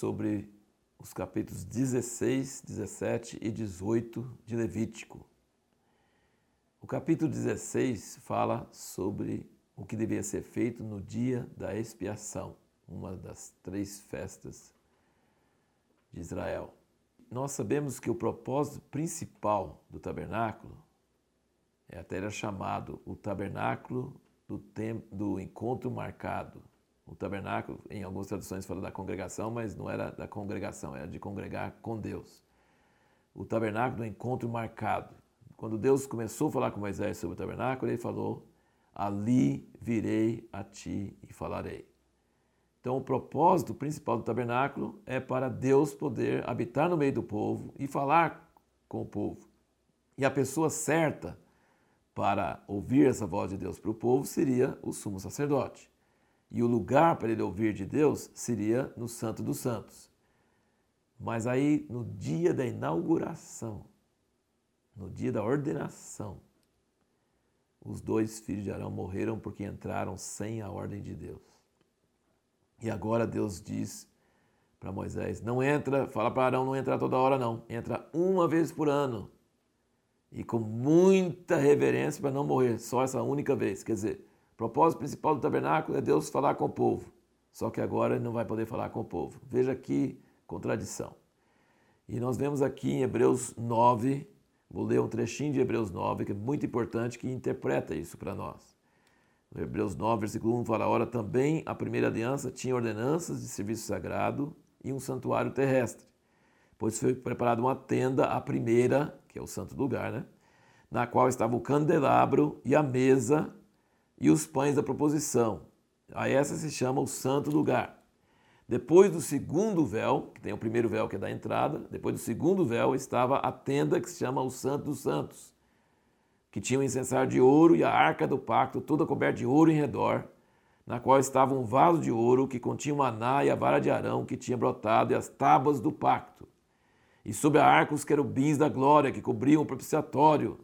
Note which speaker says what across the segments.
Speaker 1: sobre os capítulos 16, 17 e 18 de Levítico. O capítulo 16 fala sobre o que devia ser feito no dia da expiação, uma das três festas de Israel. Nós sabemos que o propósito principal do tabernáculo é até era chamado o tabernáculo do, tempo, do encontro marcado. O tabernáculo, em algumas traduções, fala da congregação, mas não era da congregação, era de congregar com Deus. O tabernáculo do encontro marcado. Quando Deus começou a falar com Moisés sobre o tabernáculo, ele falou: Ali virei a ti e falarei. Então, o propósito principal do tabernáculo é para Deus poder habitar no meio do povo e falar com o povo. E a pessoa certa para ouvir essa voz de Deus para o povo seria o sumo sacerdote. E o lugar para ele ouvir de Deus seria no Santo dos Santos. Mas aí, no dia da inauguração, no dia da ordenação, os dois filhos de Arão morreram porque entraram sem a ordem de Deus. E agora Deus diz para Moisés: não entra, fala para Arão não entrar toda hora, não. Entra uma vez por ano. E com muita reverência para não morrer, só essa única vez. Quer dizer, propósito principal do tabernáculo é Deus falar com o povo. Só que agora ele não vai poder falar com o povo. Veja que contradição. E nós vemos aqui em Hebreus 9, vou ler um trechinho de Hebreus 9, que é muito importante, que interpreta isso para nós. Hebreus 9, versículo 1 fala: Ora, também a primeira aliança tinha ordenanças de serviço sagrado e um santuário terrestre, pois foi preparada uma tenda, a primeira, que é o santo lugar, né? Na qual estava o candelabro e a mesa e os pães da proposição. A essa se chama o santo lugar. Depois do segundo véu, que tem o primeiro véu que é da entrada, depois do segundo véu estava a tenda que se chama o Santo dos Santos que tinha um incensário de ouro e a arca do pacto, toda coberta de ouro em redor, na qual estava um vaso de ouro que continha o maná e a vara de Arão que tinha brotado e as tábuas do pacto. E sobre a arca os querubins da glória que cobriam o propiciatório,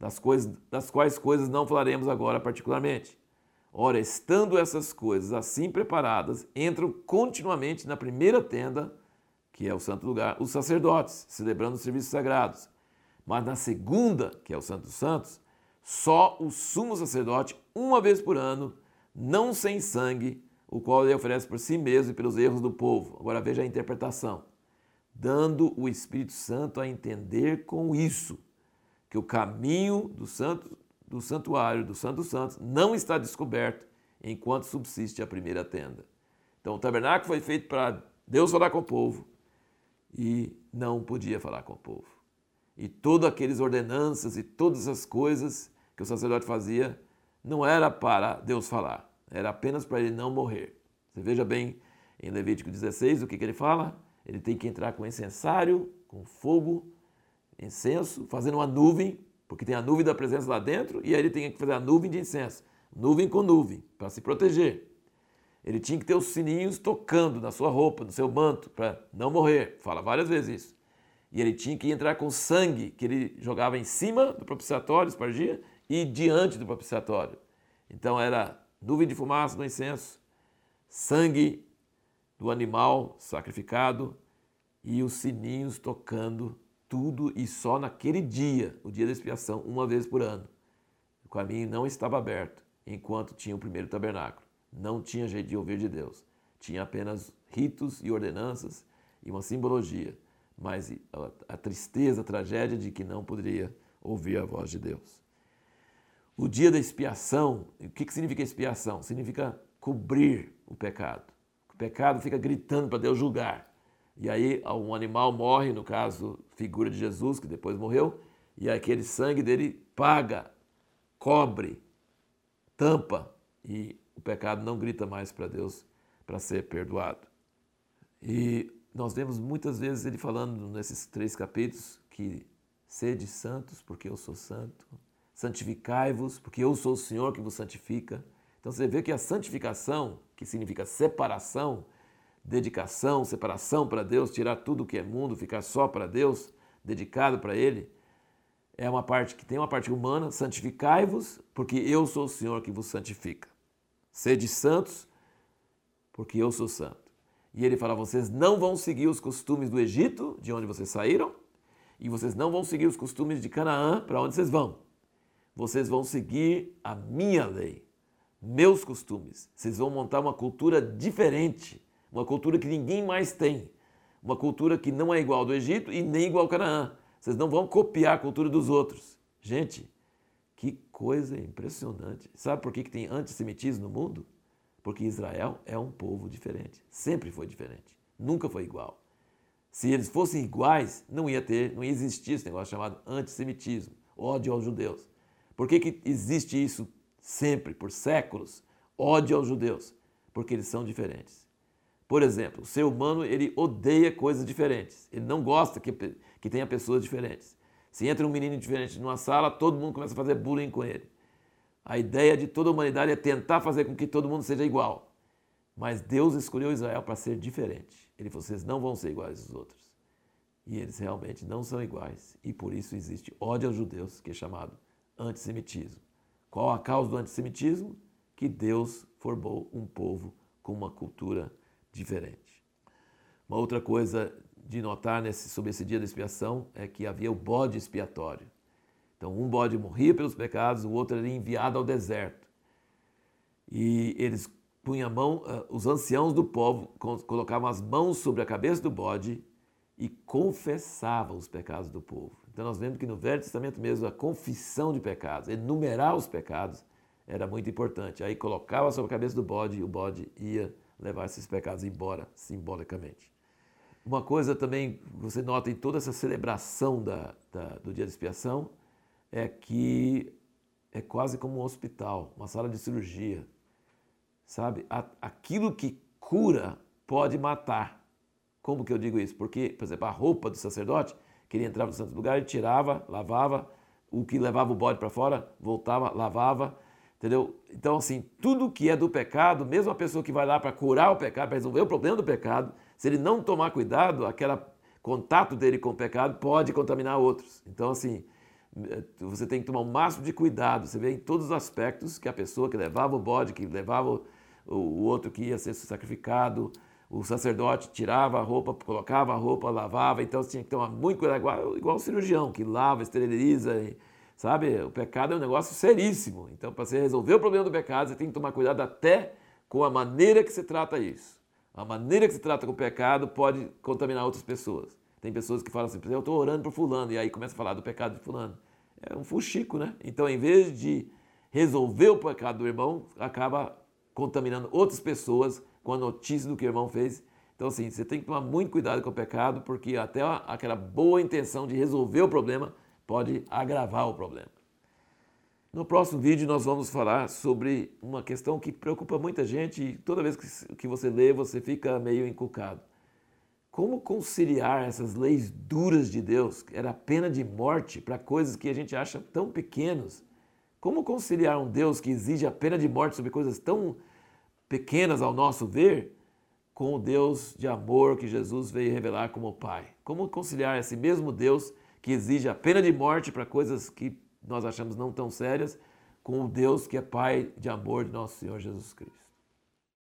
Speaker 1: das, coisas, das quais coisas não falaremos agora particularmente. Ora, estando essas coisas assim preparadas, entram continuamente na primeira tenda, que é o santo lugar, os sacerdotes, celebrando os serviços sagrados mas na segunda, que é o Santo dos Santos, só o sumo sacerdote, uma vez por ano, não sem sangue, o qual ele oferece por si mesmo e pelos erros do povo. Agora veja a interpretação. Dando o Espírito Santo a entender com isso que o caminho do, santo, do santuário, do Santo Santos, não está descoberto enquanto subsiste a primeira tenda. Então o tabernáculo foi feito para Deus falar com o povo e não podia falar com o povo e todas aquelas ordenanças e todas as coisas que o sacerdote fazia não era para Deus falar, era apenas para ele não morrer. Você veja bem em Levítico 16 o que, que ele fala? Ele tem que entrar com incensário, com fogo, incenso, fazendo uma nuvem, porque tem a nuvem da presença lá dentro, e aí ele tem que fazer a nuvem de incenso, nuvem com nuvem, para se proteger. Ele tinha que ter os sininhos tocando na sua roupa, no seu manto, para não morrer. Fala várias vezes isso. E ele tinha que entrar com sangue que ele jogava em cima do propiciatório, espargia, e diante do propiciatório. Então era nuvem de fumaça do incenso, sangue do animal sacrificado e os sininhos tocando tudo e só naquele dia, o dia da expiação, uma vez por ano. O caminho não estava aberto enquanto tinha o primeiro tabernáculo. Não tinha jeito de ouvir de Deus. Tinha apenas ritos e ordenanças e uma simbologia mas a tristeza, a tragédia de que não poderia ouvir a voz de Deus. O dia da expiação, o que significa expiação? Significa cobrir o pecado. O pecado fica gritando para Deus julgar. E aí um animal morre, no caso, figura de Jesus, que depois morreu, e aquele sangue dele paga, cobre, tampa, e o pecado não grita mais para Deus para ser perdoado. E nós vemos muitas vezes ele falando nesses três capítulos que sede santos, porque eu sou santo, santificai-vos, porque eu sou o Senhor que vos santifica. Então você vê que a santificação, que significa separação, dedicação, separação para Deus, tirar tudo que é mundo, ficar só para Deus, dedicado para Ele, é uma parte que tem uma parte humana, santificai-vos, porque eu sou o Senhor que vos santifica. Sede santos, porque eu sou santo. E ele fala: vocês não vão seguir os costumes do Egito, de onde vocês saíram, e vocês não vão seguir os costumes de Canaã, para onde vocês vão. Vocês vão seguir a minha lei, meus costumes. Vocês vão montar uma cultura diferente, uma cultura que ninguém mais tem, uma cultura que não é igual ao do Egito e nem igual ao Canaã. Vocês não vão copiar a cultura dos outros. Gente, que coisa impressionante. Sabe por que, que tem antissemitismo no mundo? Porque Israel é um povo diferente. Sempre foi diferente. Nunca foi igual. Se eles fossem iguais, não ia ter, não ia existir esse negócio chamado antissemitismo, ódio aos judeus. Por que, que existe isso sempre, por séculos? Ódio aos judeus. Porque eles são diferentes. Por exemplo, o ser humano ele odeia coisas diferentes. Ele não gosta que, que tenha pessoas diferentes. Se entra um menino diferente numa sala, todo mundo começa a fazer bullying com ele. A ideia de toda a humanidade é tentar fazer com que todo mundo seja igual. Mas Deus escolheu Israel para ser diferente. Ele vocês não vão ser iguais aos outros. E eles realmente não são iguais. E por isso existe ódio aos judeus, que é chamado antissemitismo. Qual a causa do antissemitismo? Que Deus formou um povo com uma cultura diferente. Uma outra coisa de notar nesse, sobre esse dia da expiação é que havia o bode expiatório. Então, um bode morria pelos pecados, o outro era enviado ao deserto. E eles punham a mão, uh, os anciãos do povo colocavam as mãos sobre a cabeça do bode e confessavam os pecados do povo. Então, nós vemos que no Velho Testamento mesmo a confissão de pecados, enumerar os pecados, era muito importante. Aí colocava sobre a cabeça do bode e o bode ia levar esses pecados embora, simbolicamente. Uma coisa também você nota em toda essa celebração da, da, do dia de expiação é que é quase como um hospital, uma sala de cirurgia. Sabe? Aquilo que cura pode matar. Como que eu digo isso? Porque, por exemplo, a roupa do sacerdote, que ele entrava no santo lugar, ele tirava, lavava, o que levava o bode para fora, voltava, lavava, entendeu? Então, assim, tudo que é do pecado, mesmo a pessoa que vai lá para curar o pecado, para resolver o problema do pecado, se ele não tomar cuidado, aquele contato dele com o pecado pode contaminar outros. Então, assim, você tem que tomar o máximo de cuidado. Você vê em todos os aspectos que a pessoa que levava o bode, que levava o outro que ia ser sacrificado, o sacerdote tirava a roupa, colocava a roupa, lavava. Então, você tinha que tomar muito cuidado, igual, igual o cirurgião, que lava, esteriliza. Sabe, o pecado é um negócio seríssimo. Então, para você resolver o problema do pecado, você tem que tomar cuidado até com a maneira que se trata isso. A maneira que se trata com o pecado pode contaminar outras pessoas. Tem pessoas que falam assim, eu estou orando por fulano, e aí começa a falar do pecado de fulano. É um fuxico, né? Então, em vez de resolver o pecado do irmão, acaba contaminando outras pessoas com a notícia do que o irmão fez. Então, assim, você tem que tomar muito cuidado com o pecado, porque até aquela boa intenção de resolver o problema pode agravar o problema. No próximo vídeo nós vamos falar sobre uma questão que preocupa muita gente e toda vez que você lê você fica meio encucado. Como conciliar essas leis duras de Deus, que era pena de morte para coisas que a gente acha tão pequenos? Como conciliar um Deus que exige a pena de morte sobre coisas tão pequenas ao nosso ver, com o Deus de amor que Jesus veio revelar como Pai? Como conciliar esse mesmo Deus que exige a pena de morte para coisas que nós achamos não tão sérias, com o Deus que é Pai de amor de nosso Senhor Jesus Cristo.